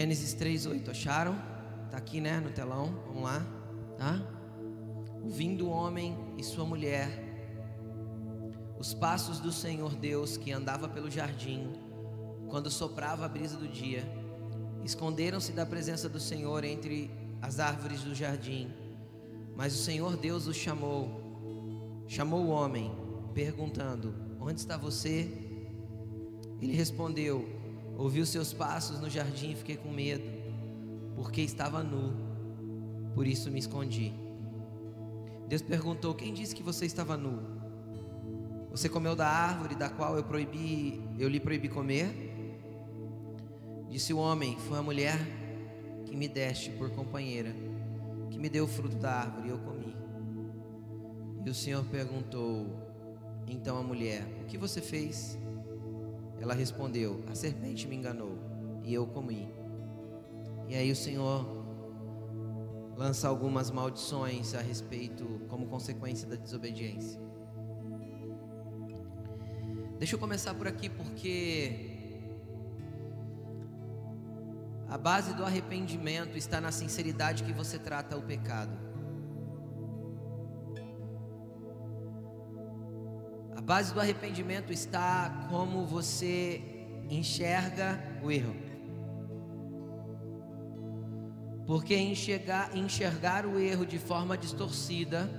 Gênesis 3:8, acharam? Tá aqui, né, no telão. Vamos lá, tá? Ouvindo o homem e sua mulher os passos do Senhor Deus que andava pelo jardim, quando soprava a brisa do dia, esconderam-se da presença do Senhor entre as árvores do jardim. Mas o Senhor Deus os chamou, chamou o homem, perguntando: Onde está você? Ele respondeu: Ouvi os seus passos no jardim e fiquei com medo, porque estava nu, por isso me escondi. Deus perguntou: Quem disse que você estava nu? Você comeu da árvore da qual eu proibi, eu lhe proibi comer? Disse o homem: Foi a mulher que me deste por companheira, que me deu o fruto da árvore e eu comi. E o Senhor perguntou: Então a mulher: O que você fez? Ela respondeu: A serpente me enganou e eu comi. E aí o Senhor lança algumas maldições a respeito, como consequência da desobediência. Deixa eu começar por aqui porque a base do arrependimento está na sinceridade que você trata o pecado. Base do arrependimento está como você enxerga o erro. Porque enxergar, enxergar o erro de forma distorcida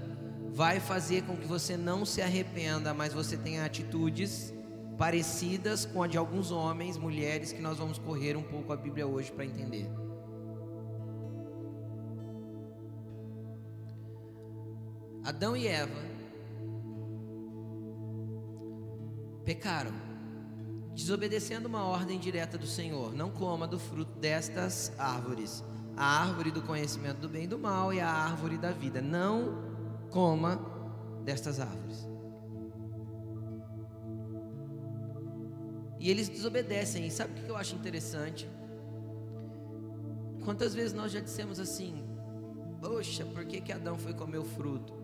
vai fazer com que você não se arrependa, mas você tenha atitudes parecidas com a de alguns homens, mulheres, que nós vamos correr um pouco a Bíblia hoje para entender. Adão e Eva pecaram, desobedecendo uma ordem direta do Senhor: não coma do fruto destas árvores, a árvore do conhecimento do bem e do mal e a árvore da vida. Não coma destas árvores. E eles desobedecem. E sabe o que eu acho interessante? Quantas vezes nós já dissemos assim: Poxa, por que, que Adão foi comer o fruto?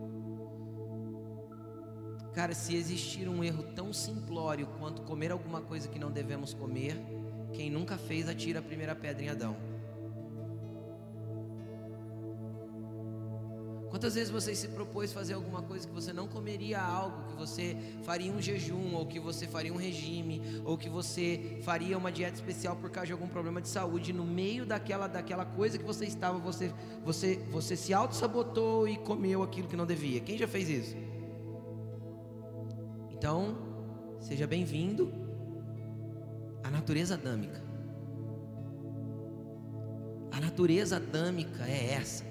Cara, se existir um erro tão simplório quanto comer alguma coisa que não devemos comer, quem nunca fez atira a primeira pedra em Adão. Quantas vezes você se propôs fazer alguma coisa que você não comeria algo, que você faria um jejum, ou que você faria um regime, ou que você faria uma dieta especial por causa de algum problema de saúde, no meio daquela, daquela coisa que você estava, você, você, você se auto-sabotou e comeu aquilo que não devia. Quem já fez isso? Então, seja bem-vindo à natureza adâmica. A natureza adâmica é essa.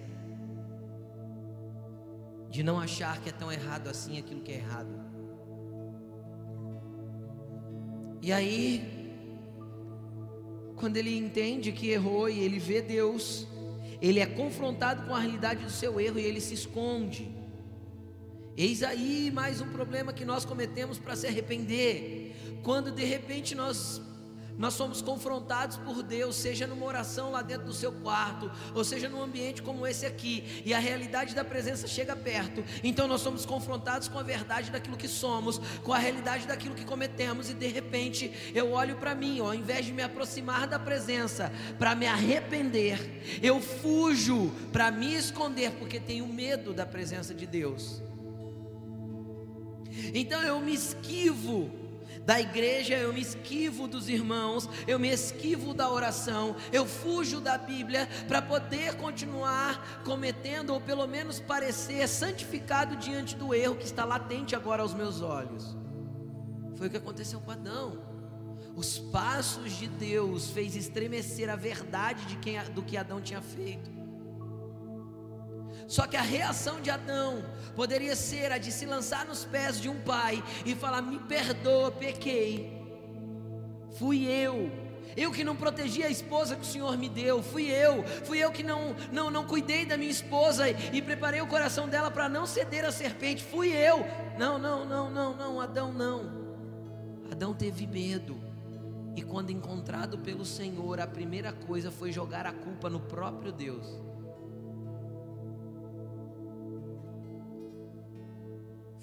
De não achar que é tão errado assim aquilo que é errado. E aí, quando ele entende que errou e ele vê Deus, ele é confrontado com a realidade do seu erro e ele se esconde. Eis aí mais um problema que nós cometemos para se arrepender. Quando de repente nós nós somos confrontados por Deus, seja numa oração lá dentro do seu quarto, ou seja num ambiente como esse aqui, e a realidade da presença chega perto, então nós somos confrontados com a verdade daquilo que somos, com a realidade daquilo que cometemos, e de repente eu olho para mim, ó, ao invés de me aproximar da presença para me arrepender, eu fujo para me esconder, porque tenho medo da presença de Deus. Então eu me esquivo da igreja, eu me esquivo dos irmãos, eu me esquivo da oração, eu fujo da Bíblia para poder continuar cometendo, ou pelo menos parecer santificado diante do erro que está latente agora aos meus olhos. Foi o que aconteceu com Adão. Os passos de Deus fez estremecer a verdade de quem, do que Adão tinha feito. Só que a reação de Adão poderia ser a de se lançar nos pés de um pai e falar: Me perdoa, pequei. Fui eu. Eu que não protegi a esposa que o Senhor me deu, fui eu, fui eu que não não, não cuidei da minha esposa e, e preparei o coração dela para não ceder à serpente, fui eu. Não, não, não, não, não, Adão não. Adão teve medo. E quando encontrado pelo Senhor, a primeira coisa foi jogar a culpa no próprio Deus.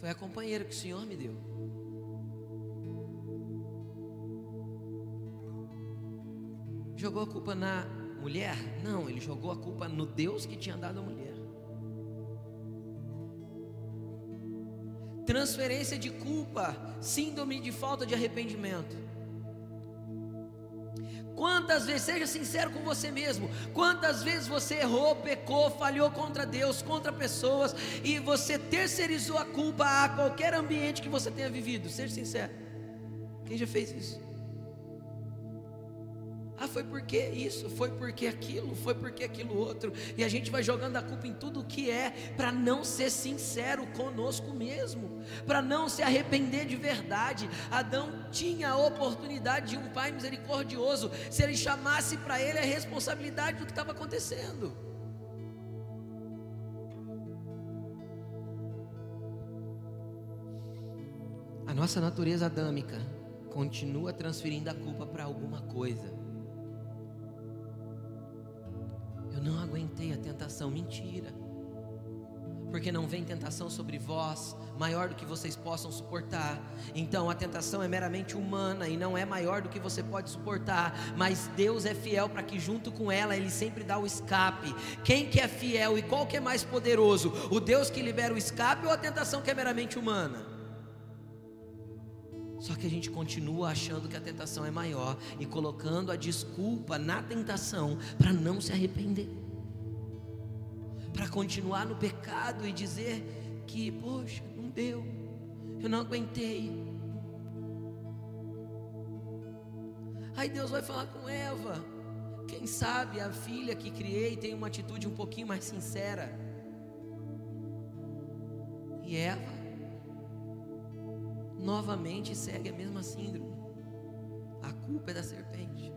Foi a companheira que o Senhor me deu. Jogou a culpa na mulher? Não, ele jogou a culpa no Deus que tinha dado a mulher. Transferência de culpa, síndrome de falta de arrependimento. Quantas vezes, seja sincero com você mesmo, quantas vezes você errou, pecou, falhou contra Deus, contra pessoas, e você terceirizou a culpa a qualquer ambiente que você tenha vivido, seja sincero. Quem já fez isso? Ah, foi porque isso, foi porque aquilo, foi porque aquilo outro. E a gente vai jogando a culpa em tudo o que é, para não ser sincero conosco mesmo, para não se arrepender de verdade. Adão tinha a oportunidade de um pai misericordioso, se ele chamasse para ele a responsabilidade do que estava acontecendo. A nossa natureza adâmica continua transferindo a culpa para alguma coisa. A tentação. Mentira. Porque não vem tentação sobre vós maior do que vocês possam suportar. Então a tentação é meramente humana e não é maior do que você pode suportar. Mas Deus é fiel para que junto com ela Ele sempre dá o escape. Quem que é fiel e qual que é mais poderoso? O Deus que libera o escape ou a tentação que é meramente humana? Só que a gente continua achando que a tentação é maior e colocando a desculpa na tentação para não se arrepender. Para continuar no pecado e dizer que, poxa, não deu, eu não aguentei. Aí Deus vai falar com Eva. Quem sabe a filha que criei tem uma atitude um pouquinho mais sincera. E Eva novamente segue a mesma síndrome. A culpa é da serpente.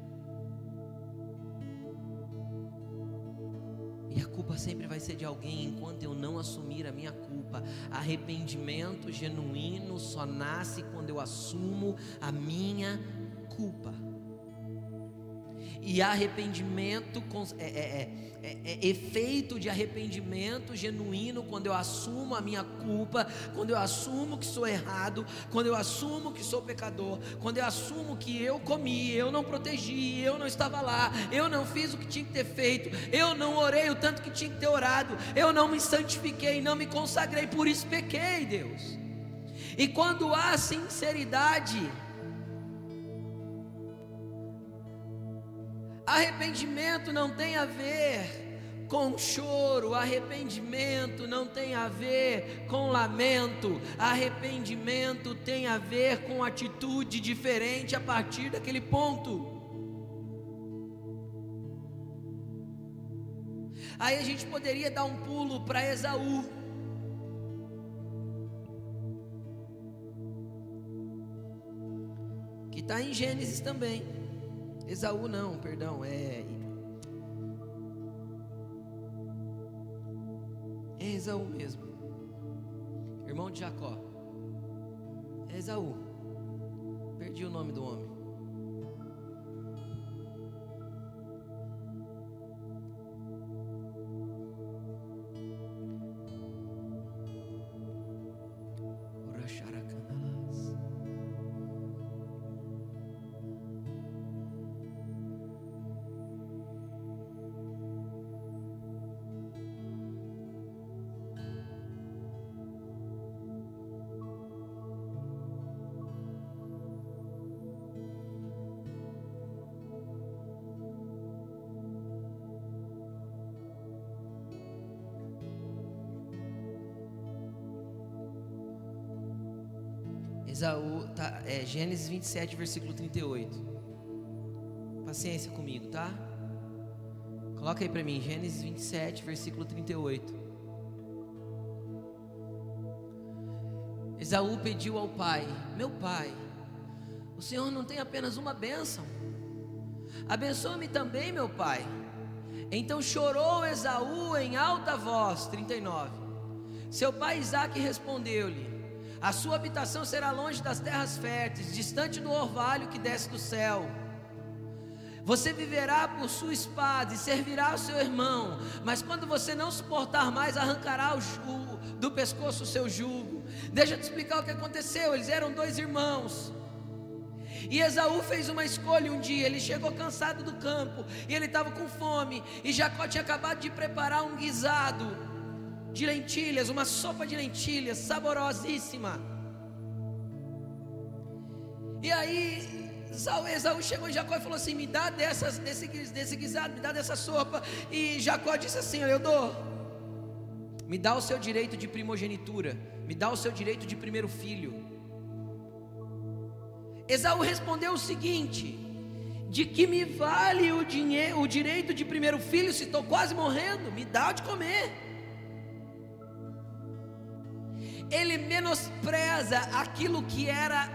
E a culpa sempre vai ser de alguém enquanto eu não assumir a minha culpa. Arrependimento genuíno só nasce quando eu assumo a minha culpa. E arrependimento é, é, é, é, é, efeito de arrependimento genuíno quando eu assumo a minha culpa, quando eu assumo que sou errado, quando eu assumo que sou pecador, quando eu assumo que eu comi, eu não protegi, eu não estava lá, eu não fiz o que tinha que ter feito, eu não orei o tanto que tinha que ter orado, eu não me santifiquei, não me consagrei, por isso pequei, Deus. E quando há sinceridade, Arrependimento não tem a ver com choro, arrependimento não tem a ver com lamento, arrependimento tem a ver com atitude diferente a partir daquele ponto. Aí a gente poderia dar um pulo para Esaú. Que está em Gênesis também. Esaú não, perdão, é. É Esaú mesmo. Irmão de Jacó. É Esaú. Perdi o nome do homem. Esaú, tá, é, Gênesis 27, versículo 38. Paciência comigo, tá? Coloca aí para mim, Gênesis 27, versículo 38. Esaú pediu ao pai: Meu pai, o Senhor não tem apenas uma bênção, abençoa-me também, meu pai. Então chorou Esaú em alta voz, 39. Seu pai Isaac respondeu-lhe: a sua habitação será longe das terras férteis, distante do orvalho que desce do céu. Você viverá por sua espada e servirá ao seu irmão, mas quando você não suportar mais, arrancará o, do pescoço o seu jugo. Deixa eu te explicar o que aconteceu. Eles eram dois irmãos. E Esaú fez uma escolha um dia. Ele chegou cansado do campo e ele estava com fome. E Jacó tinha acabado de preparar um guisado de lentilhas, uma sopa de lentilhas saborosíssima. E aí Esaú chegou em Jacó e falou assim: Me dá dessas, desse, desse guisado, me dá dessa sopa. E Jacó disse assim: Eu dou. Me dá o seu direito de primogenitura, me dá o seu direito de primeiro filho. Esaú respondeu o seguinte: De que me vale o, dinheiro, o direito de primeiro filho se estou quase morrendo? Me dá de comer. Ele menospreza aquilo que era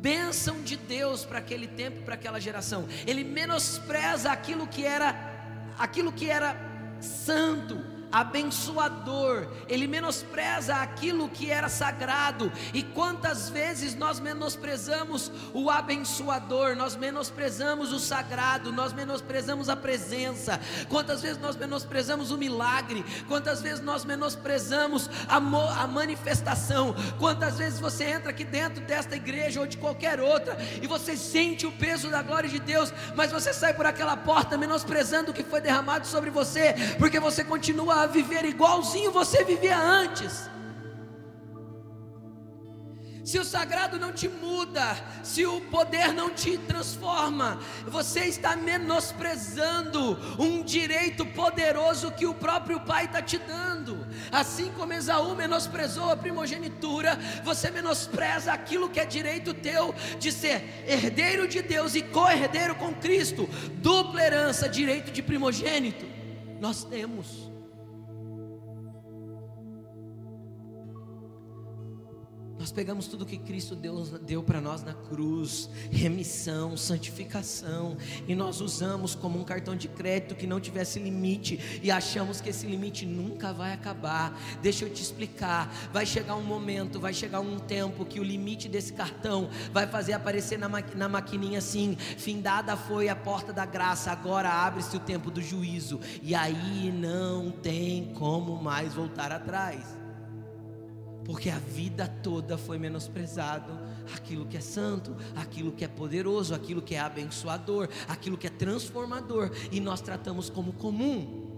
bênção de Deus para aquele tempo, para aquela geração. Ele menospreza aquilo que era aquilo que era santo, abençoador, ele menospreza aquilo que era sagrado. E quantas vezes nós menosprezamos o abençoador, nós menosprezamos o sagrado, nós menosprezamos a presença. Quantas vezes nós menosprezamos o milagre, quantas vezes nós menosprezamos a, a manifestação. Quantas vezes você entra aqui dentro desta igreja ou de qualquer outra e você sente o peso da glória de Deus, mas você sai por aquela porta menosprezando o que foi derramado sobre você, porque você continua a viver igualzinho você vivia antes. Se o sagrado não te muda, se o poder não te transforma, você está menosprezando um direito poderoso que o próprio Pai está te dando. Assim como Esaú menosprezou a primogenitura, você menospreza aquilo que é direito teu de ser herdeiro de Deus e co-herdeiro com Cristo, dupla herança, direito de primogênito. Nós temos. Nós pegamos tudo que Cristo deu, deu para nós na cruz, remissão, santificação, e nós usamos como um cartão de crédito que não tivesse limite, e achamos que esse limite nunca vai acabar. Deixa eu te explicar: vai chegar um momento, vai chegar um tempo que o limite desse cartão vai fazer aparecer na, na maquininha assim: findada foi a porta da graça, agora abre-se o tempo do juízo, e aí não tem como mais voltar atrás porque a vida toda foi menosprezado aquilo que é santo, aquilo que é poderoso, aquilo que é abençoador, aquilo que é transformador, e nós tratamos como comum.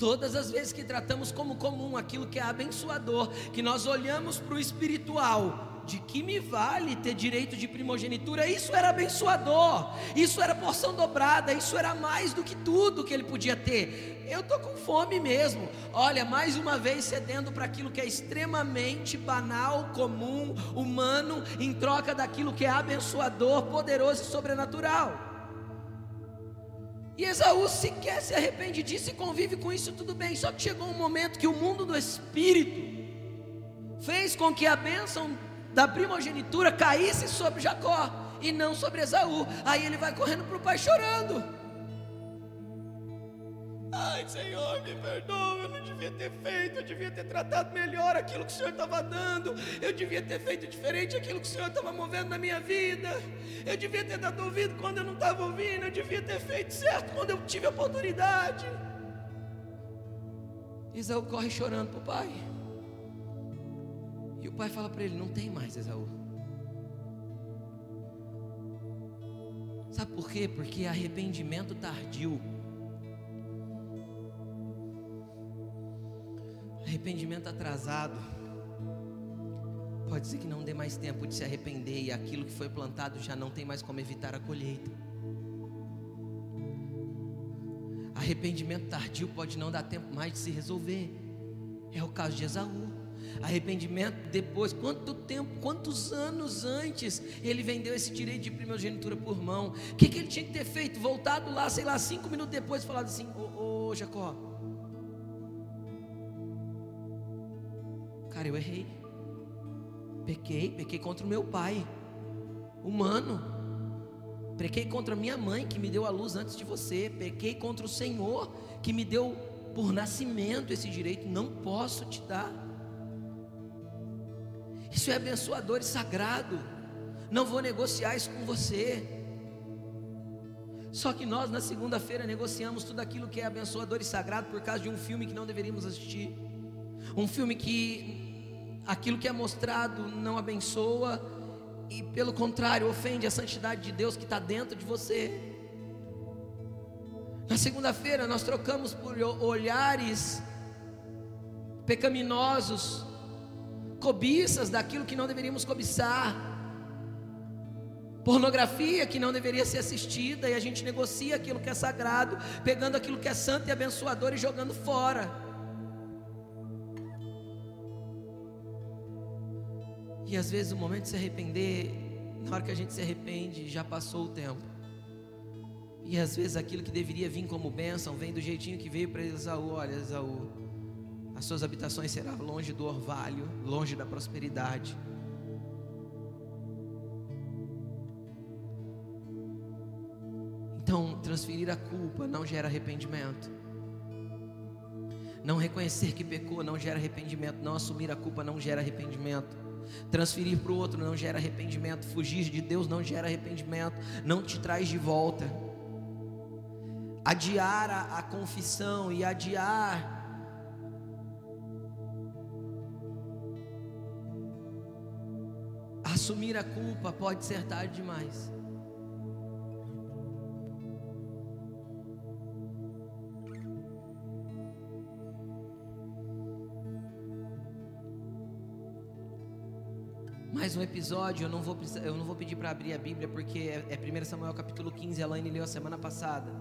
Todas as vezes que tratamos como comum aquilo que é abençoador, que nós olhamos para o espiritual de que me vale ter direito de primogenitura? Isso era abençoador, isso era porção dobrada, isso era mais do que tudo que ele podia ter. Eu estou com fome mesmo. Olha, mais uma vez cedendo para aquilo que é extremamente banal, comum, humano, em troca daquilo que é abençoador, poderoso e sobrenatural. E Esaú sequer se arrepende disso e convive com isso tudo bem. Só que chegou um momento que o mundo do espírito fez com que a bênção da primogenitura caísse sobre Jacó e não sobre Esaú. Aí ele vai correndo para o pai chorando. Ai, Senhor, me perdoa, eu não devia ter feito, eu devia ter tratado melhor aquilo que o Senhor estava dando, eu devia ter feito diferente aquilo que o Senhor estava movendo na minha vida, eu devia ter dado ouvido quando eu não estava ouvindo, eu devia ter feito certo quando eu tive a oportunidade. Isaú corre chorando para o pai. Pai fala para ele: Não tem mais, Esaú. Sabe por quê? Porque arrependimento tardio. Arrependimento atrasado. Pode ser que não dê mais tempo de se arrepender e aquilo que foi plantado já não tem mais como evitar a colheita. Arrependimento tardio pode não dar tempo mais de se resolver. É o caso de Esaú. Arrependimento depois, quanto tempo, quantos anos antes ele vendeu esse direito de primogenitura por mão? O que, que ele tinha que ter feito? Voltado lá, sei lá, cinco minutos depois, falado assim: Ô, Jacó, cara, eu errei, pequei, pequei contra o meu pai, humano. Pequei contra minha mãe que me deu a luz antes de você. Pequei contra o Senhor que me deu por nascimento esse direito. Não posso te dar. Isso é abençoador e sagrado. Não vou negociar isso com você. Só que nós na segunda-feira negociamos tudo aquilo que é abençoador e sagrado por causa de um filme que não deveríamos assistir. Um filme que aquilo que é mostrado não abençoa e, pelo contrário, ofende a santidade de Deus que está dentro de você. Na segunda-feira, nós trocamos por olhares pecaminosos, cobiças daquilo que não deveríamos cobiçar, pornografia que não deveria ser assistida, e a gente negocia aquilo que é sagrado, pegando aquilo que é santo e abençoador e jogando fora. E às vezes o momento de se arrepender, na hora que a gente se arrepende, já passou o tempo. E às vezes aquilo que deveria vir como bênção vem do jeitinho que veio para Esaú. Olha, Esaú, as suas habitações serão longe do orvalho, longe da prosperidade. Então, transferir a culpa não gera arrependimento. Não reconhecer que pecou não gera arrependimento. Não assumir a culpa não gera arrependimento. Transferir para o outro não gera arrependimento. Fugir de Deus não gera arrependimento. Não te traz de volta. Adiar a, a confissão e adiar assumir a culpa pode ser tarde demais. mais um episódio, eu não vou, eu não vou pedir para abrir a Bíblia, porque é, é 1 Samuel capítulo 15, a Laine leu a semana passada.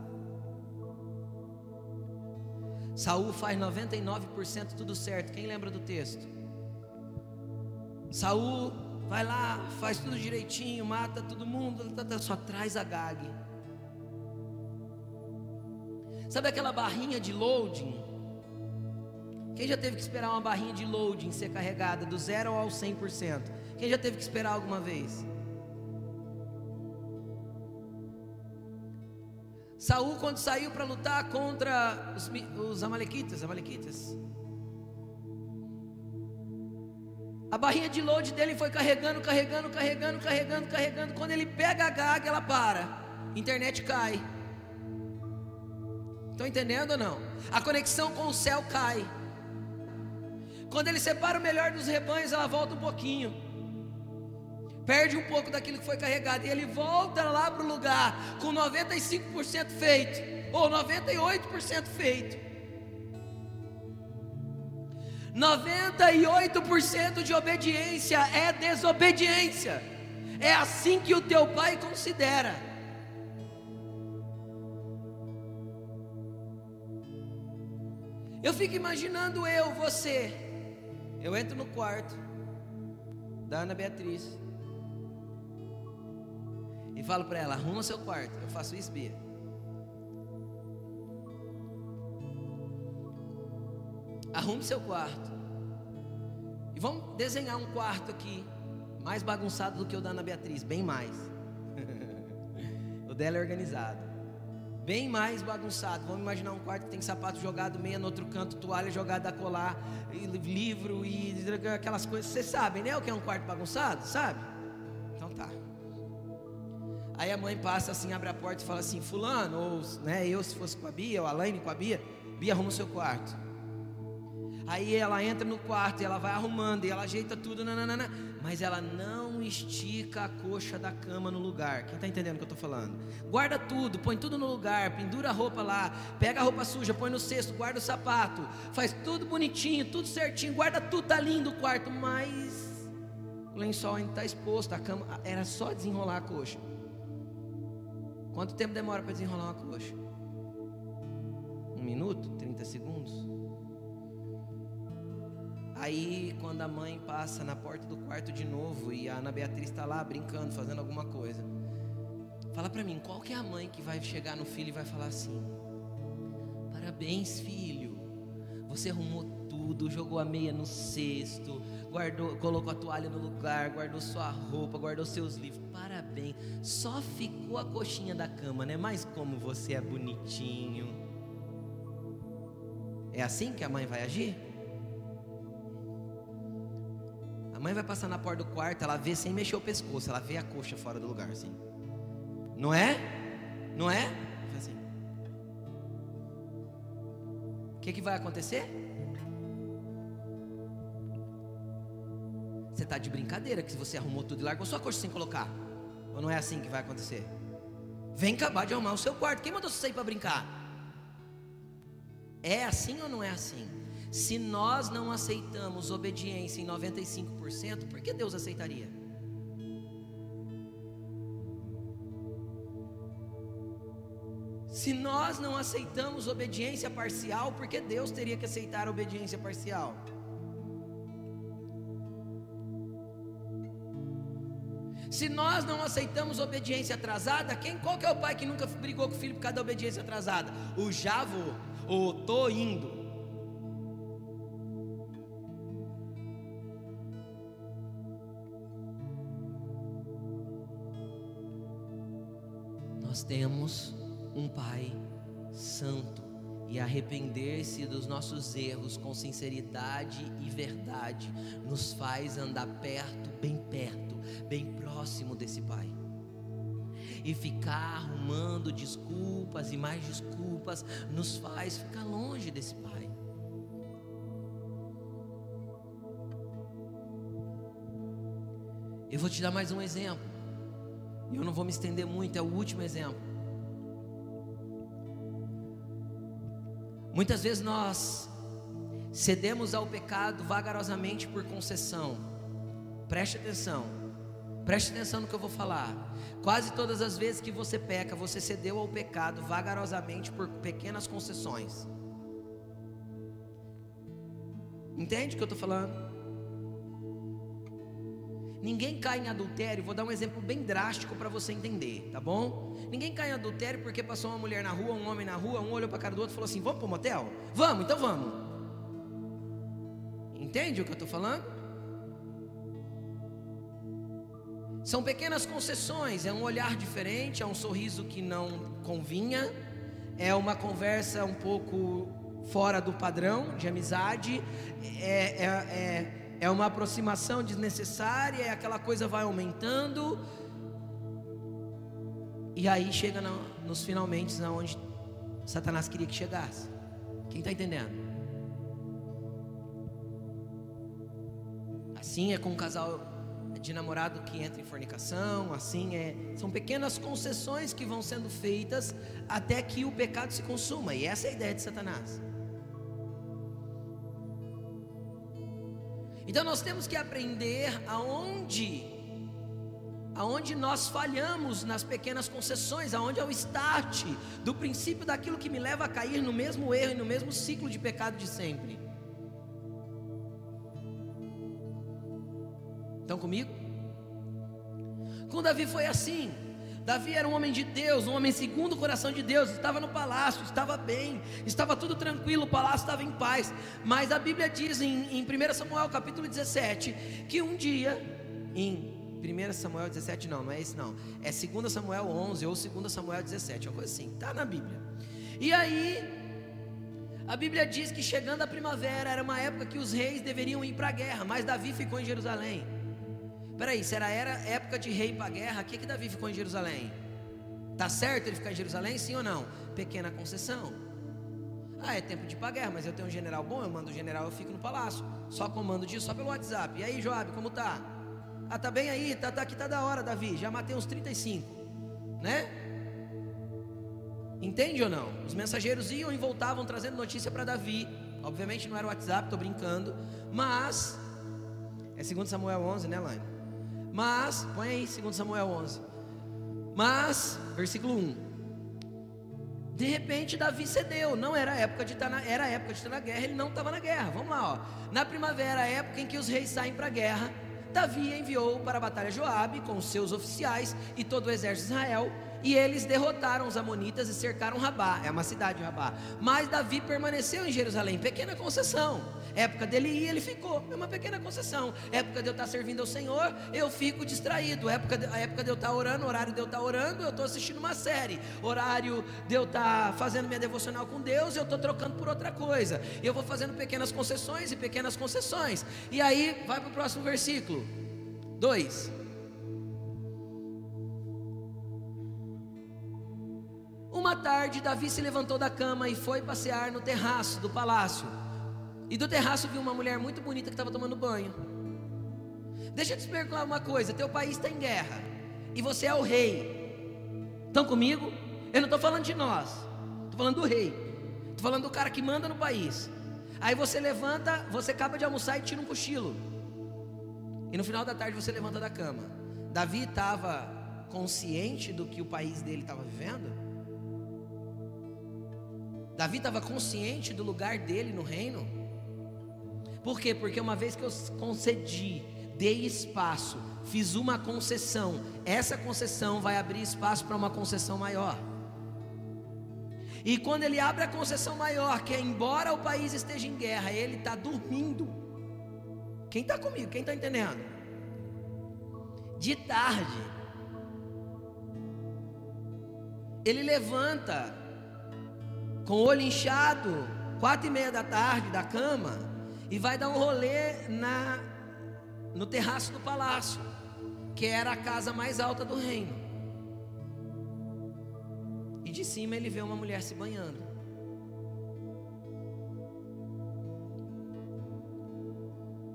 Saul faz 99% tudo certo. Quem lembra do texto? Saul vai lá, faz tudo direitinho, mata todo mundo, tá, tá, só traz a Gag. Sabe aquela barrinha de loading? Quem já teve que esperar uma barrinha de loading ser carregada do zero ao 100%? Quem já teve que esperar alguma vez? Saul quando saiu para lutar contra os, os amalequitas, amalequitas. A barrinha de load dele foi carregando, carregando, carregando, carregando, carregando. Quando ele pega a gaga, ela para. Internet cai. Estão entendendo ou não? A conexão com o céu cai. Quando ele separa o melhor dos rebanhos, ela volta um pouquinho perde um pouco daquilo que foi carregado e ele volta lá para o lugar com 95% feito ou 98% feito. 98% de obediência é desobediência. É assim que o teu pai considera. Eu fico imaginando eu, você. Eu entro no quarto da Ana Beatriz e falo para ela: arruma seu quarto. Eu faço isso, Bia. Arrume seu quarto. E vamos desenhar um quarto aqui, mais bagunçado do que o da Ana Beatriz, bem mais. o dela é organizado. Bem mais bagunçado. Vamos imaginar um quarto que tem sapato jogado meia no outro canto, toalha jogada a colar, e livro e aquelas coisas. Vocês sabem, né? O que é um quarto bagunçado? Sabe? Então tá. Aí a mãe passa assim, abre a porta e fala assim: Fulano, ou né, eu se fosse com a Bia, ou a Laine com a Bia, Bia arruma o seu quarto. Aí ela entra no quarto e ela vai arrumando e ela ajeita tudo, nananana, mas ela não estica a coxa da cama no lugar. Quem está entendendo o que eu estou falando? Guarda tudo, põe tudo no lugar, pendura a roupa lá, pega a roupa suja, põe no cesto, guarda o sapato, faz tudo bonitinho, tudo certinho, guarda tudo, tá lindo o quarto, mas o lençol ainda está exposto, a cama era só desenrolar a coxa. Quanto tempo demora para desenrolar uma coxa? Um minuto? 30 segundos? Aí, quando a mãe passa na porta do quarto de novo e a Ana Beatriz está lá brincando, fazendo alguma coisa, fala para mim, qual que é a mãe que vai chegar no filho e vai falar assim: Parabéns, filho, você arrumou tudo, jogou a meia no cesto, guardou, colocou a toalha no lugar, guardou sua roupa, guardou seus livros. Parabéns. Só ficou a coxinha da cama, né? Mas como você é bonitinho. É assim que a mãe vai agir? A mãe vai passar na porta do quarto, ela vê sem mexer o pescoço, ela vê a coxa fora do lugar, assim. Não é? Não é? Assim. O que, que vai acontecer? Você está de brincadeira que você arrumou tudo e largou sua coxa sem colocar. Ou não é assim que vai acontecer? Vem acabar de arrumar o seu quarto. Quem mandou você sair para brincar? É assim ou não é assim? Se nós não aceitamos obediência em 95%, por que Deus aceitaria? Se nós não aceitamos obediência parcial, por que Deus teria que aceitar a obediência parcial? Se nós não aceitamos obediência atrasada, quem qual que é o pai que nunca brigou com o filho por causa da obediência atrasada? O já vou, o tô indo. Nós temos um pai santo e arrepender-se dos nossos erros com sinceridade e verdade nos faz andar perto, bem perto, bem próximo desse Pai. E ficar arrumando desculpas e mais desculpas nos faz ficar longe desse Pai. Eu vou te dar mais um exemplo. E eu não vou me estender muito, é o último exemplo. Muitas vezes nós cedemos ao pecado vagarosamente por concessão. Preste atenção. Preste atenção no que eu vou falar. Quase todas as vezes que você peca, você cedeu ao pecado vagarosamente por pequenas concessões. Entende o que eu estou falando? Ninguém cai em adultério, vou dar um exemplo bem drástico para você entender, tá bom? Ninguém cai em adultério porque passou uma mulher na rua, um homem na rua, um olhou para a cara do outro e falou assim: Vamos para o motel? Vamos, então vamos. Entende o que eu estou falando? São pequenas concessões, é um olhar diferente, é um sorriso que não convinha, é uma conversa um pouco fora do padrão de amizade, é, é, é é uma aproximação desnecessária, é aquela coisa vai aumentando, e aí chega no, nos finalmente aonde Satanás queria que chegasse. Quem está entendendo? Assim é com um casal de namorado que entra em fornicação, assim é. São pequenas concessões que vão sendo feitas até que o pecado se consuma, e essa é a ideia de Satanás. Então nós temos que aprender aonde aonde nós falhamos nas pequenas concessões, aonde é o start do princípio daquilo que me leva a cair no mesmo erro e no mesmo ciclo de pecado de sempre. Estão comigo? Com Davi foi assim. Davi era um homem de Deus, um homem segundo o coração de Deus, estava no palácio, estava bem, estava tudo tranquilo, o palácio estava em paz. Mas a Bíblia diz em, em 1 Samuel capítulo 17 que um dia, em 1 Samuel 17, não, não é esse não, é 2 Samuel 11 ou 2 Samuel 17, uma coisa assim, está na Bíblia. E aí, a Bíblia diz que chegando a primavera era uma época que os reis deveriam ir para a guerra, mas Davi ficou em Jerusalém. Peraí, será era época de rei para guerra? O que, que Davi ficou em Jerusalém? Tá certo ele ficar em Jerusalém, sim ou não? Pequena concessão. Ah, é tempo de ir para guerra, mas eu tenho um general bom, eu mando o general, eu fico no palácio. Só comando disso, só pelo WhatsApp. E aí, Joab, como tá? Ah, tá bem aí, tá, tá aqui, tá da hora, Davi. Já matei uns 35, né? Entende ou não? Os mensageiros iam e voltavam trazendo notícia para Davi. Obviamente não era o WhatsApp, estou brincando. Mas, é 2 Samuel 11, né, Laine? Mas, põe aí 2 Samuel 11. Mas, versículo 1. De repente Davi cedeu, não era época de estar na, era época de estar na guerra, ele não estava na guerra. Vamos lá, ó. Na primavera, a época em que os reis saem para a guerra, Davi enviou para a batalha Joabe com seus oficiais e todo o exército de Israel e eles derrotaram os amonitas e cercaram Rabá, é uma cidade Rabá. Mas Davi permaneceu em Jerusalém, pequena concessão. Época dele ir, ele ficou, é uma pequena concessão. Época de eu estar servindo ao Senhor, eu fico distraído. Época de, a época de eu estar orando, horário de eu estar orando, eu estou assistindo uma série. Horário de eu estar fazendo minha devocional com Deus, eu estou trocando por outra coisa. Eu vou fazendo pequenas concessões e pequenas concessões. E aí, vai para o próximo versículo. 2. Uma tarde, Davi se levantou da cama e foi passear no terraço do palácio. E do terraço viu uma mulher muito bonita que estava tomando banho. Deixa eu te explicar uma coisa: teu país está em guerra e você é o rei. Estão comigo? Eu não estou falando de nós, estou falando do rei, estou falando do cara que manda no país. Aí você levanta, você acaba de almoçar e tira um cochilo. E no final da tarde você levanta da cama. Davi estava consciente do que o país dele estava vivendo? Davi estava consciente do lugar dele no reino? Por quê? Porque uma vez que eu concedi, dei espaço, fiz uma concessão, essa concessão vai abrir espaço para uma concessão maior. E quando ele abre a concessão maior, que é embora o país esteja em guerra, ele está dormindo. Quem está comigo? Quem está entendendo? De tarde, ele levanta com o olho inchado, quatro e meia da tarde da cama, e vai dar um rolê na no terraço do palácio, que era a casa mais alta do reino. E de cima ele vê uma mulher se banhando.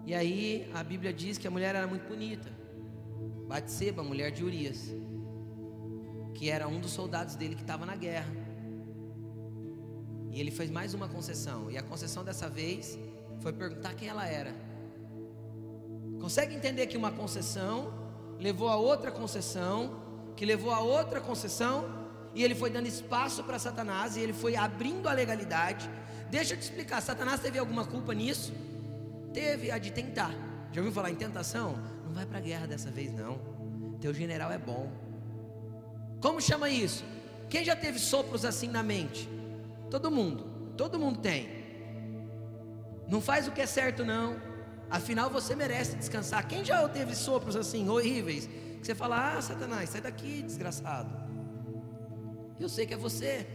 E aí a Bíblia diz que a mulher era muito bonita. Batseba, mulher de Urias, que era um dos soldados dele que estava na guerra. E ele fez mais uma concessão. E a concessão dessa vez foi perguntar quem ela era. Consegue entender que uma concessão levou a outra concessão, que levou a outra concessão, e ele foi dando espaço para Satanás, e ele foi abrindo a legalidade. Deixa eu te explicar: Satanás teve alguma culpa nisso? Teve a de tentar. Já ouviu falar em tentação? Não vai para a guerra dessa vez, não. Teu general é bom. Como chama isso? Quem já teve sopros assim na mente? Todo mundo. Todo mundo tem. Não faz o que é certo, não. Afinal, você merece descansar. Quem já teve sopros assim, horríveis? Que você fala, ah, Satanás, sai daqui, desgraçado. Eu sei que é você.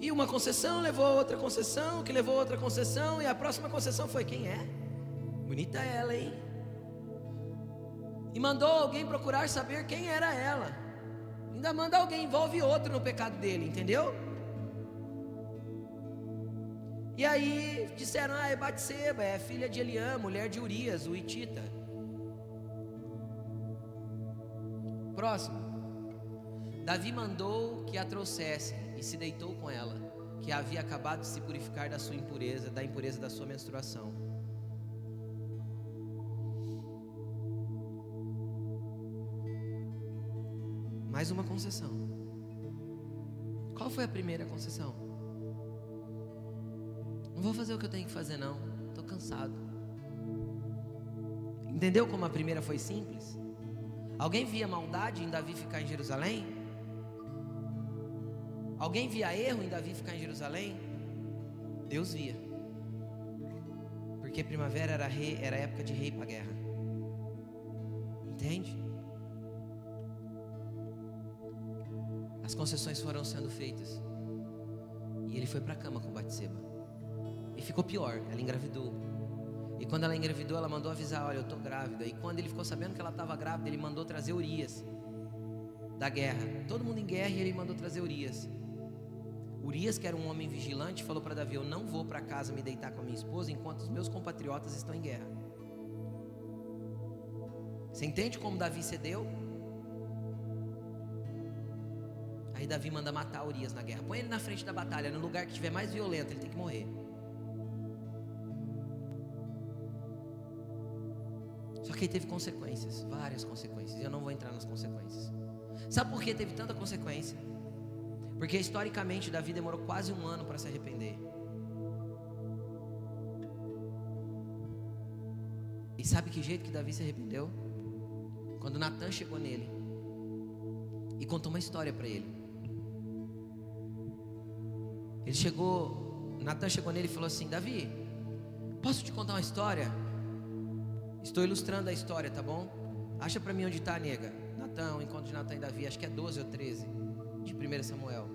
E uma concessão levou a outra concessão, que levou a outra concessão, e a próxima concessão foi quem é? Bonita ela, hein? E mandou alguém procurar saber quem era ela. Ainda manda alguém, envolve outro no pecado dele, entendeu? E aí disseram: Ah, é Batseba, é filha de Eliã, mulher de Urias, o Itita. Próximo. Davi mandou que a trouxessem e se deitou com ela, que havia acabado de se purificar da sua impureza, da impureza da sua menstruação. Mais uma concessão. Qual foi a primeira concessão? Não vou fazer o que eu tenho que fazer, não. Estou cansado. Entendeu como a primeira foi simples? Alguém via maldade em Davi ficar em Jerusalém? Alguém via erro em Davi ficar em Jerusalém? Deus via. Porque primavera era, rei, era época de rei para guerra. Entende? As concessões foram sendo feitas. E ele foi para a cama com Batseba. E ficou pior, ela engravidou. E quando ela engravidou, ela mandou avisar: Olha, eu estou grávida. E quando ele ficou sabendo que ela estava grávida, ele mandou trazer Urias da guerra. Todo mundo em guerra e ele mandou trazer Urias. Urias, que era um homem vigilante, falou para Davi: Eu não vou para casa me deitar com a minha esposa enquanto os meus compatriotas estão em guerra. Você entende como Davi cedeu? Aí Davi manda matar Urias na guerra. Põe ele na frente da batalha, no lugar que estiver mais violento, ele tem que morrer. Só que aí teve consequências, várias consequências. E eu não vou entrar nas consequências. Sabe por que teve tanta consequência? Porque historicamente Davi demorou quase um ano para se arrepender. E sabe que jeito que Davi se arrependeu? Quando Natan chegou nele e contou uma história para ele. Ele chegou, Natan chegou nele e falou assim: Davi, posso te contar uma história? Estou ilustrando a história, tá bom? Acha para mim onde está, nega. Natan, o encontro de Natan e Davi, acho que é 12 ou 13 de 1 Samuel.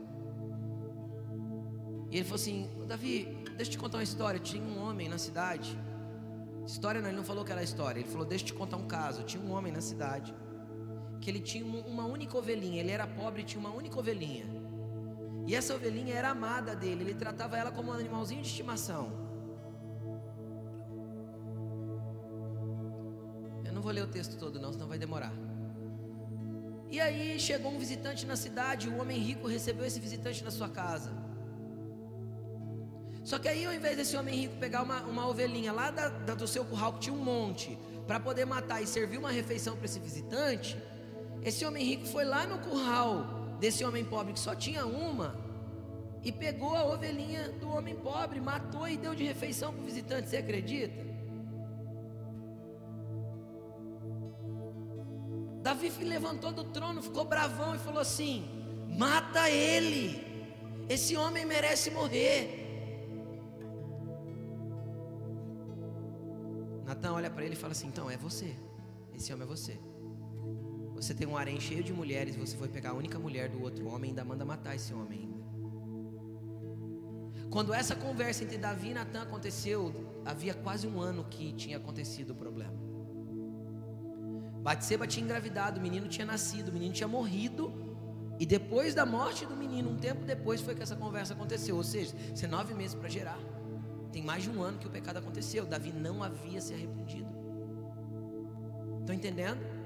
E ele falou assim: Davi, deixa eu te contar uma história. Tinha um homem na cidade. História não, ele não falou que era história. Ele falou: Deixa eu te contar um caso. Tinha um homem na cidade que ele tinha uma única ovelhinha. Ele era pobre e tinha uma única ovelhinha. E essa ovelhinha era amada dele, ele tratava ela como um animalzinho de estimação. Eu não vou ler o texto todo, não, senão vai demorar. E aí chegou um visitante na cidade, o homem rico recebeu esse visitante na sua casa. Só que aí, ao invés desse homem rico pegar uma, uma ovelhinha lá da, da, do seu curral, que tinha um monte, para poder matar e servir uma refeição para esse visitante, esse homem rico foi lá no curral desse homem pobre que só tinha uma, e pegou a ovelhinha do homem pobre, matou e deu de refeição para o visitante. Você acredita? Davi levantou do trono, ficou bravão e falou assim: mata ele, esse homem merece morrer. Natan olha para ele e fala assim: então é você, esse homem é você. Você tem um harém cheio de mulheres, você foi pegar a única mulher do outro homem e ainda manda matar esse homem. Quando essa conversa entre Davi e Natan aconteceu, havia quase um ano que tinha acontecido o problema. Batseba tinha engravidado, o menino tinha nascido, o menino tinha morrido. E depois da morte do menino, um tempo depois, foi que essa conversa aconteceu. Ou seja, você nove meses para gerar. Tem mais de um ano que o pecado aconteceu. Davi não havia se arrependido. Estão entendendo?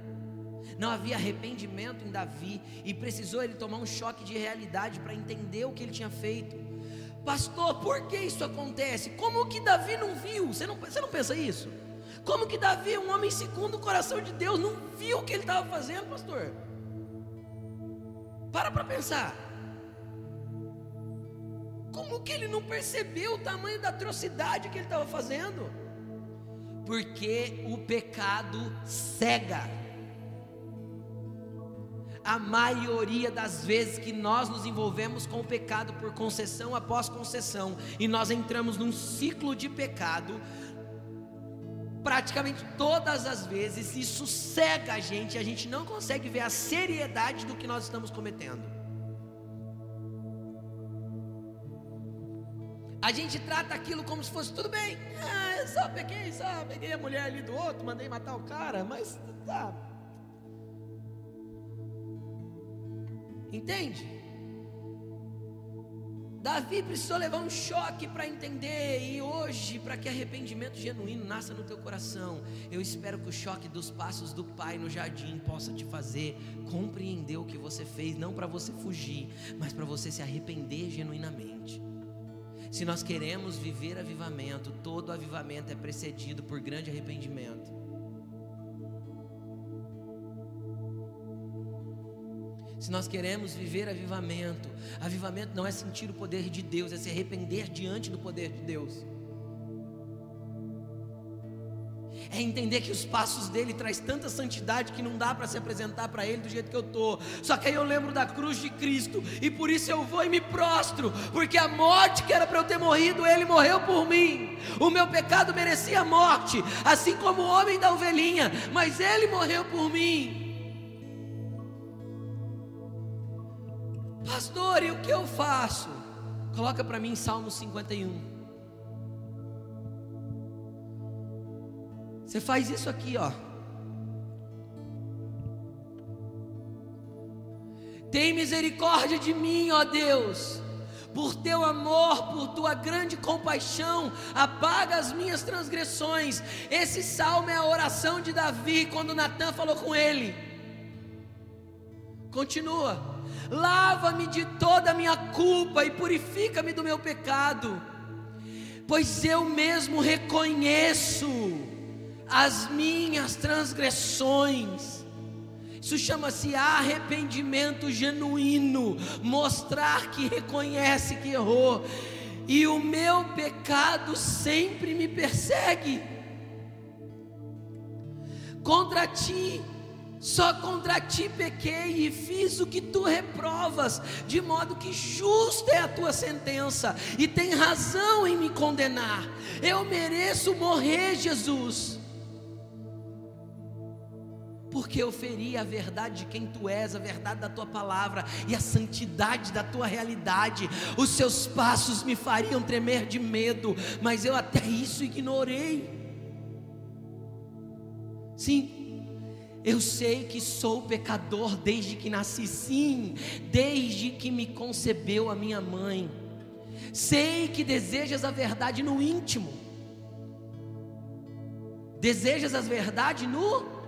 Não havia arrependimento em Davi e precisou ele tomar um choque de realidade para entender o que ele tinha feito. Pastor, por que isso acontece? Como que Davi não viu? Você não, você não pensa isso? Como que Davi, um homem segundo o coração de Deus, não viu o que ele estava fazendo, pastor? Para para pensar. Como que ele não percebeu o tamanho da atrocidade que ele estava fazendo? Porque o pecado cega. A maioria das vezes que nós nos envolvemos com o pecado por concessão após concessão, e nós entramos num ciclo de pecado, praticamente todas as vezes isso cega a gente, a gente não consegue ver a seriedade do que nós estamos cometendo. A gente trata aquilo como se fosse tudo bem. Ah, eu só peguei, só peguei a mulher ali do outro, mandei matar o cara, mas tá. Entende? Davi precisou levar um choque para entender, e hoje, para que arrependimento genuíno nasça no teu coração, eu espero que o choque dos passos do Pai no jardim possa te fazer compreender o que você fez, não para você fugir, mas para você se arrepender genuinamente. Se nós queremos viver avivamento, todo avivamento é precedido por grande arrependimento. Se nós queremos viver avivamento, avivamento não é sentir o poder de Deus, é se arrepender diante do poder de Deus. É entender que os passos dele traz tanta santidade que não dá para se apresentar para ele do jeito que eu tô. Só que aí eu lembro da cruz de Cristo e por isso eu vou e me prostro, porque a morte que era para eu ter morrido, ele morreu por mim. O meu pecado merecia morte, assim como o homem da ovelhinha, mas ele morreu por mim. Pastor, e o que eu faço? Coloca para mim Salmo 51. Você faz isso aqui, ó. Tem misericórdia de mim, ó Deus. Por teu amor, por tua grande compaixão, apaga as minhas transgressões. Esse salmo é a oração de Davi quando Natan falou com ele. Continua lava-me de toda a minha culpa e purifica-me do meu pecado, pois eu mesmo reconheço as minhas transgressões. Isso chama-se arrependimento genuíno, mostrar que reconhece que errou, e o meu pecado sempre me persegue. Contra ti só contra ti pequei e fiz o que tu reprovas, de modo que justa é a tua sentença, e tem razão em me condenar. Eu mereço morrer, Jesus, porque eu feri a verdade de quem tu és, a verdade da tua palavra e a santidade da tua realidade. Os seus passos me fariam tremer de medo, mas eu até isso ignorei. Sim, eu sei que sou pecador desde que nasci, sim, desde que me concebeu a minha mãe. Sei que desejas a verdade no íntimo. Desejas a verdade no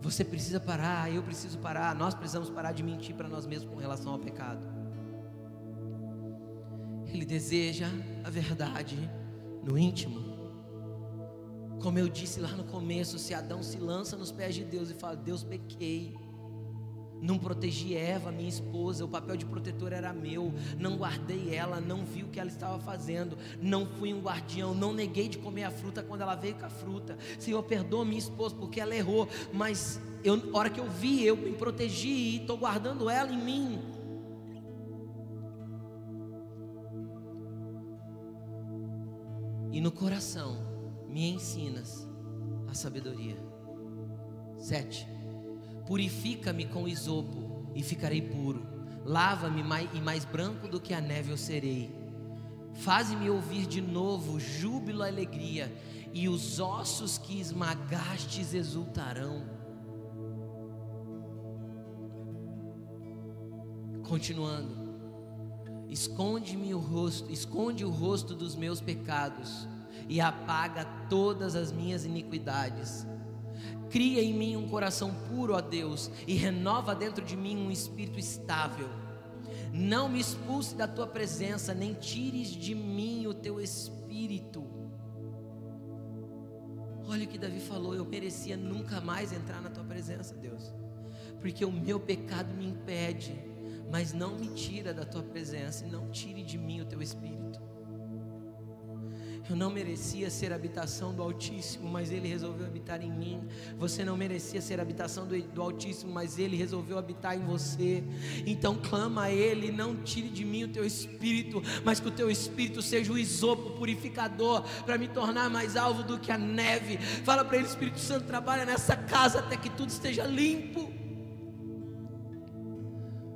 Você precisa parar, eu preciso parar, nós precisamos parar de mentir para nós mesmos com relação ao pecado. Ele deseja a verdade no íntimo. Como eu disse lá no começo, se Adão se lança nos pés de Deus e fala: Deus, pequei. Não protegi Eva, minha esposa, o papel de protetor era meu. Não guardei ela, não vi o que ela estava fazendo. Não fui um guardião, não neguei de comer a fruta quando ela veio com a fruta. Senhor, perdoa minha esposa porque ela errou, mas eu, hora que eu vi, eu me protegi e estou guardando ela em mim. E no coração me ensinas a sabedoria. Sete Purifica-me com isopo e ficarei puro. Lava-me e mais branco do que a neve eu serei. Faze-me ouvir de novo júbilo e alegria, e os ossos que esmagastes exultarão. Continuando. Esconde-me o rosto, esconde o rosto dos meus pecados e apaga todas as minhas iniquidades Cria em mim um coração puro, ó Deus, e renova dentro de mim um espírito estável. Não me expulse da tua presença, nem tires de mim o teu espírito. Olha o que Davi falou: eu merecia nunca mais entrar na tua presença, Deus, porque o meu pecado me impede, mas não me tira da tua presença, e não tire de mim o teu espírito. Eu não merecia ser habitação do Altíssimo, mas Ele resolveu habitar em mim. Você não merecia ser habitação do, do, Altíssimo, mas Ele resolveu habitar em você. Então clama a Ele, não tire de mim o teu espírito, mas que o teu espírito seja o isopo purificador para me tornar mais alvo do que a neve. Fala para Ele, Espírito Santo, trabalha nessa casa até que tudo esteja limpo.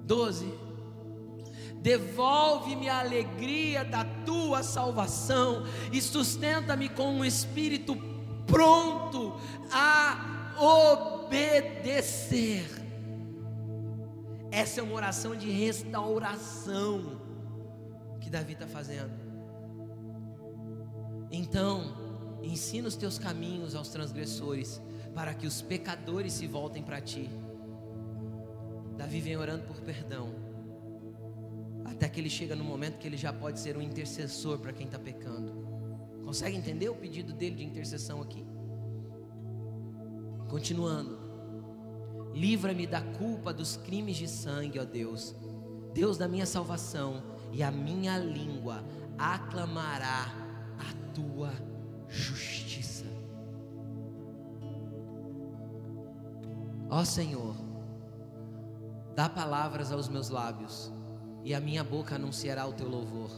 12 Devolve-me a alegria da tua salvação e sustenta-me com um espírito pronto a obedecer. Essa é uma oração de restauração que Davi está fazendo. Então, ensina os teus caminhos aos transgressores, para que os pecadores se voltem para ti. Davi vem orando por perdão até que ele chega no momento que ele já pode ser um intercessor para quem está pecando. Consegue entender o pedido dele de intercessão aqui? Continuando. Livra-me da culpa dos crimes de sangue, ó Deus. Deus da minha salvação, e a minha língua aclamará a tua justiça. Ó Senhor, dá palavras aos meus lábios e a minha boca anunciará o teu louvor.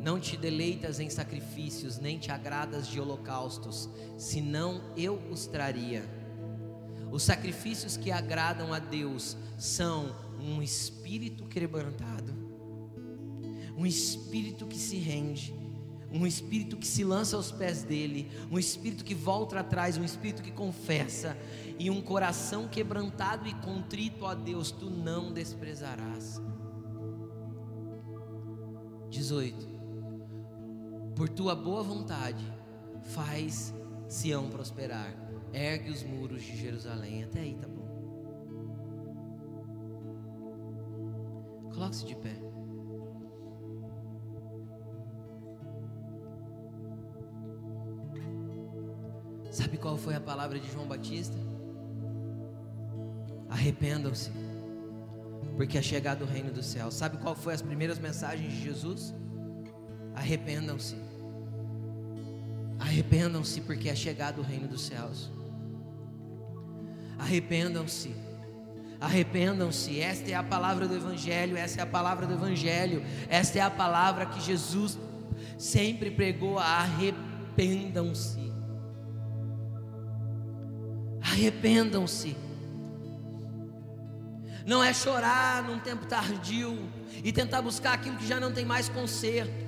Não te deleitas em sacrifícios, nem te agradas de holocaustos, senão eu os traria. Os sacrifícios que agradam a Deus são um espírito quebrantado, um espírito que se rende, um espírito que se lança aos pés dele, um espírito que volta atrás, um espírito que confessa, e um coração quebrantado e contrito a Deus, tu não desprezarás. 18. Por tua boa vontade, faz Sião prosperar, ergue os muros de Jerusalém. Até aí, tá bom. Coloque-se de pé. Sabe qual foi a palavra de João Batista? Arrependam-se porque é chegado o reino do céu. Sabe qual foi as primeiras mensagens de Jesus? Arrependam-se. Arrependam-se porque é chegado o reino dos céus. Arrependam-se. Arrependam-se. Esta é a palavra do evangelho, essa é a palavra do evangelho. Esta é a palavra que Jesus sempre pregou, arrependam-se. Arrependam-se não é chorar num tempo tardio e tentar buscar aquilo que já não tem mais conserto.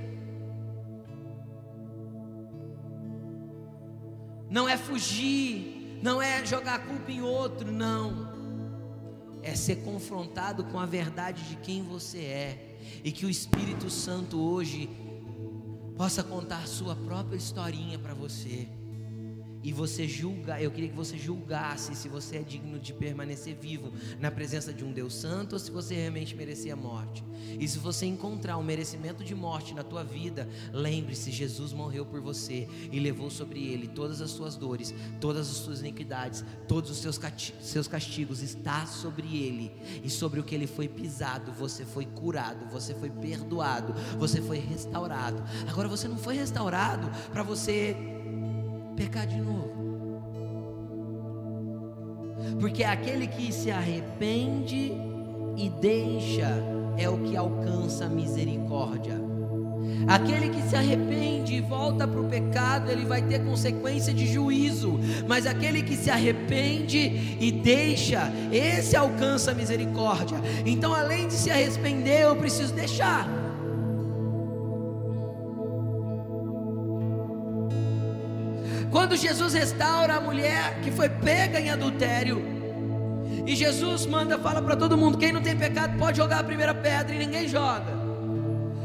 Não é fugir, não é jogar a culpa em outro, não. É ser confrontado com a verdade de quem você é e que o Espírito Santo hoje possa contar sua própria historinha para você e você julga, eu queria que você julgasse se você é digno de permanecer vivo na presença de um Deus santo ou se você realmente merecia a morte. E se você encontrar um merecimento de morte na tua vida, lembre-se, Jesus morreu por você e levou sobre ele todas as suas dores, todas as suas iniquidades, todos os seus seus castigos está sobre ele e sobre o que ele foi pisado, você foi curado, você foi perdoado, você foi restaurado. Agora você não foi restaurado para você pecar de novo. Porque aquele que se arrepende e deixa é o que alcança a misericórdia. Aquele que se arrepende e volta para o pecado, ele vai ter consequência de juízo. Mas aquele que se arrepende e deixa, esse alcança a misericórdia. Então, além de se arrepender, eu preciso deixar. Quando Jesus restaura a mulher que foi pega em adultério, e Jesus manda, fala para todo mundo: quem não tem pecado pode jogar a primeira pedra, e ninguém joga.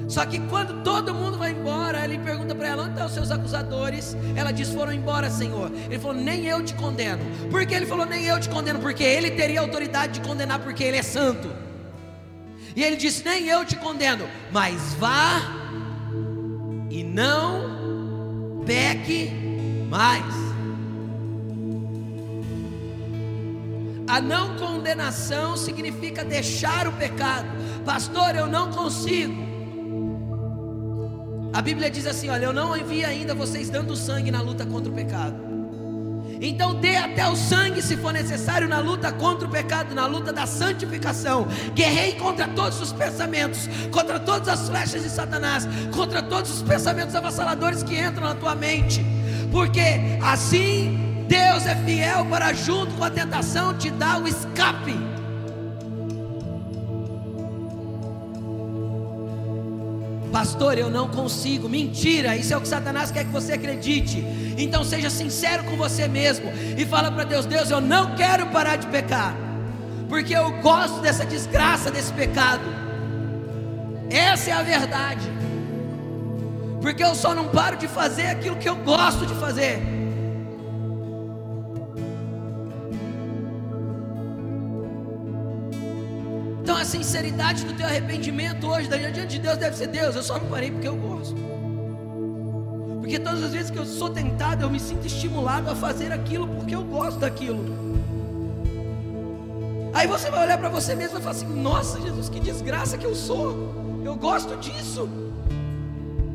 Só que quando todo mundo vai embora, ele pergunta para ela: onde estão os seus acusadores? Ela diz: foram embora, Senhor. Ele falou: nem eu te condeno. Por que ele falou: nem eu te condeno? Porque ele teria autoridade de condenar, porque ele é santo. E ele disse: nem eu te condeno, mas vá e não peque mais. A não condenação significa deixar o pecado. Pastor, eu não consigo. A Bíblia diz assim: olha, eu não envio ainda vocês dando sangue na luta contra o pecado. Então dê até o sangue se for necessário na luta contra o pecado, na luta da santificação. Guerrei contra todos os pensamentos, contra todas as flechas de Satanás, contra todos os pensamentos avassaladores que entram na tua mente porque assim Deus é fiel para, junto com a tentação, te dar o escape. Pastor, eu não consigo. Mentira, isso é o que Satanás quer que você acredite. Então seja sincero com você mesmo e fala para Deus: Deus, eu não quero parar de pecar, porque eu gosto dessa desgraça, desse pecado. Essa é a verdade porque eu só não paro de fazer aquilo que eu gosto de fazer. Então a sinceridade do teu arrependimento hoje, diante de Deus, deve ser Deus. Eu só não parei porque eu gosto. Porque todas as vezes que eu sou tentado, eu me sinto estimulado a fazer aquilo porque eu gosto daquilo. Aí você vai olhar para você mesmo e falar assim: Nossa, Jesus, que desgraça que eu sou. Eu gosto disso.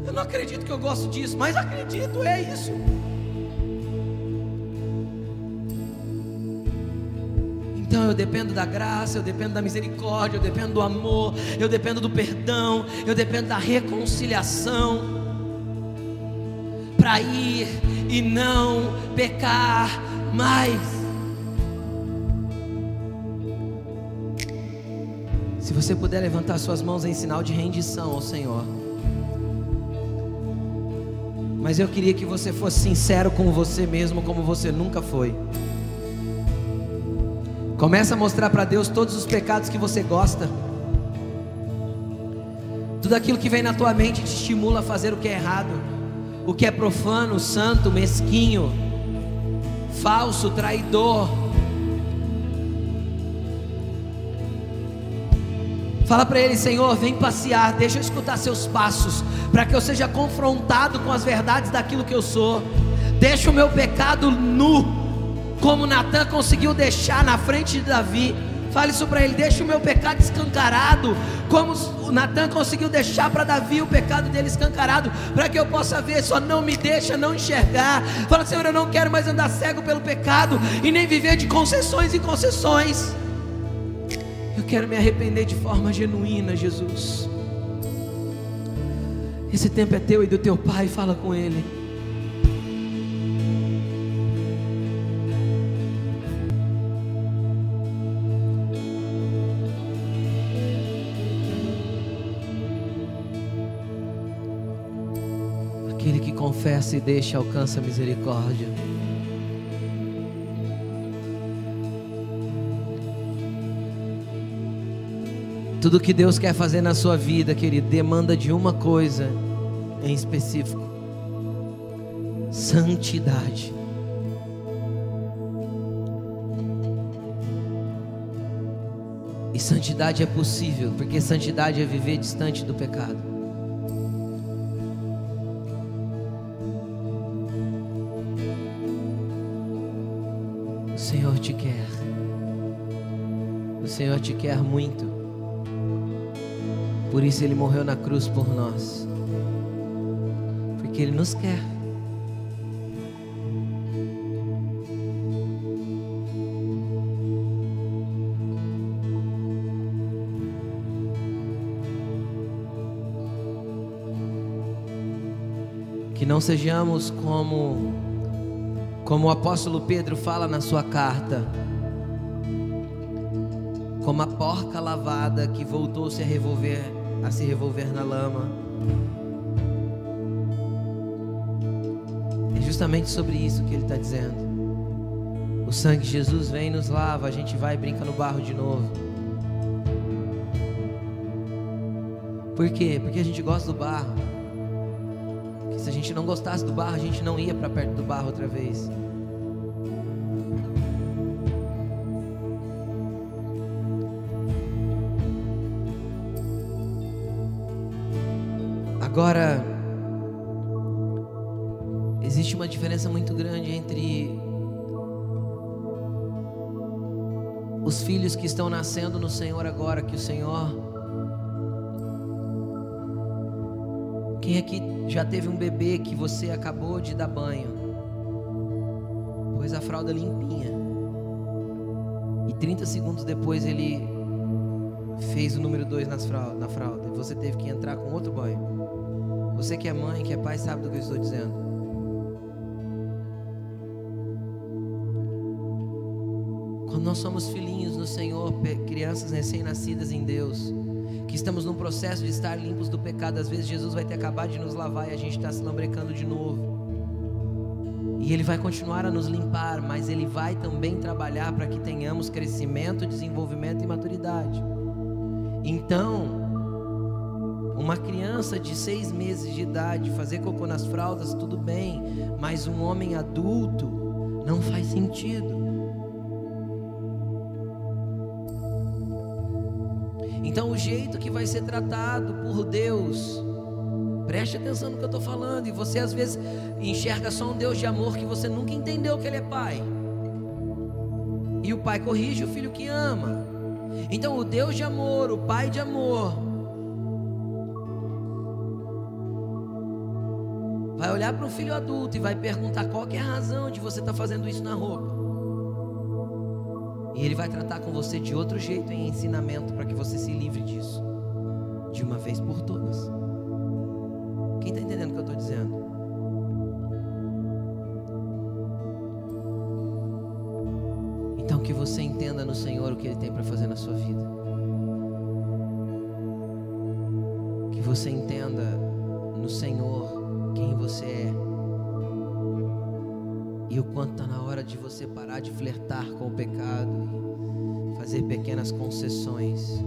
Eu não acredito que eu gosto disso, mas acredito, é isso. Eu dependo da graça, eu dependo da misericórdia, eu dependo do amor, eu dependo do perdão, eu dependo da reconciliação para ir e não pecar mais. Se você puder levantar suas mãos em sinal de rendição ao Senhor. Mas eu queria que você fosse sincero com você mesmo, como você nunca foi. Começa a mostrar para Deus todos os pecados que você gosta. Tudo aquilo que vem na tua mente te estimula a fazer o que é errado, o que é profano, santo, mesquinho, falso, traidor. Fala para ele, Senhor, vem passear, deixa eu escutar seus passos, para que eu seja confrontado com as verdades daquilo que eu sou. Deixa o meu pecado nu, como Natan conseguiu deixar na frente de Davi. Fale isso para ele, deixa o meu pecado escancarado, como Natan conseguiu deixar para Davi o pecado dele escancarado, para que eu possa ver, só não me deixa não enxergar. Fala, Senhor, eu não quero mais andar cego pelo pecado e nem viver de concessões e concessões. Eu quero me arrepender de forma genuína, Jesus. Esse tempo é teu e do teu pai, fala com ele. confessa e deixa alcança a misericórdia. Tudo que Deus quer fazer na sua vida, querido, demanda de uma coisa em específico: santidade. E santidade é possível, porque santidade é viver distante do pecado. Senhor te quer muito. Por isso Ele morreu na cruz por nós. Porque Ele nos quer. Que não sejamos como como o apóstolo Pedro fala na sua carta, como a porca lavada que voltou-se a revolver, a se revolver na lama. É justamente sobre isso que ele está dizendo. O sangue de Jesus vem e nos lava, a gente vai e brinca no barro de novo. Por quê? Porque a gente gosta do barro. Porque se a gente não gostasse do barro, a gente não ia para perto do barro outra vez. Diferença muito grande entre os filhos que estão nascendo no Senhor agora, que o Senhor. Quem aqui já teve um bebê que você acabou de dar banho? Pôs a fralda limpinha. E 30 segundos depois ele fez o número 2 na fralda. E você teve que entrar com outro banho. Você que é mãe, que é pai, sabe do que eu estou dizendo. Quando nós somos filhinhos no Senhor, crianças recém-nascidas em Deus, que estamos num processo de estar limpos do pecado, às vezes Jesus vai ter acabado de nos lavar e a gente está se lambrecando de novo. E Ele vai continuar a nos limpar, mas Ele vai também trabalhar para que tenhamos crescimento, desenvolvimento e maturidade. Então, uma criança de seis meses de idade fazer cocô nas fraldas, tudo bem, mas um homem adulto não faz sentido. Então, o jeito que vai ser tratado por Deus, preste atenção no que eu estou falando, e você às vezes enxerga só um Deus de amor que você nunca entendeu que Ele é Pai. E o Pai corrige o filho que ama. Então, o Deus de amor, o Pai de amor, vai olhar para um filho adulto e vai perguntar qual é a razão de você estar tá fazendo isso na roupa. E ele vai tratar com você de outro jeito em ensinamento para que você se livre disso, de uma vez por todas. Quem está entendendo o que eu estou dizendo? Então que você entenda no Senhor o que Ele tem para fazer na sua vida. Que você entenda no Senhor quem você é. E o quanto está na hora de você parar de flertar com o pecado e fazer pequenas concessões.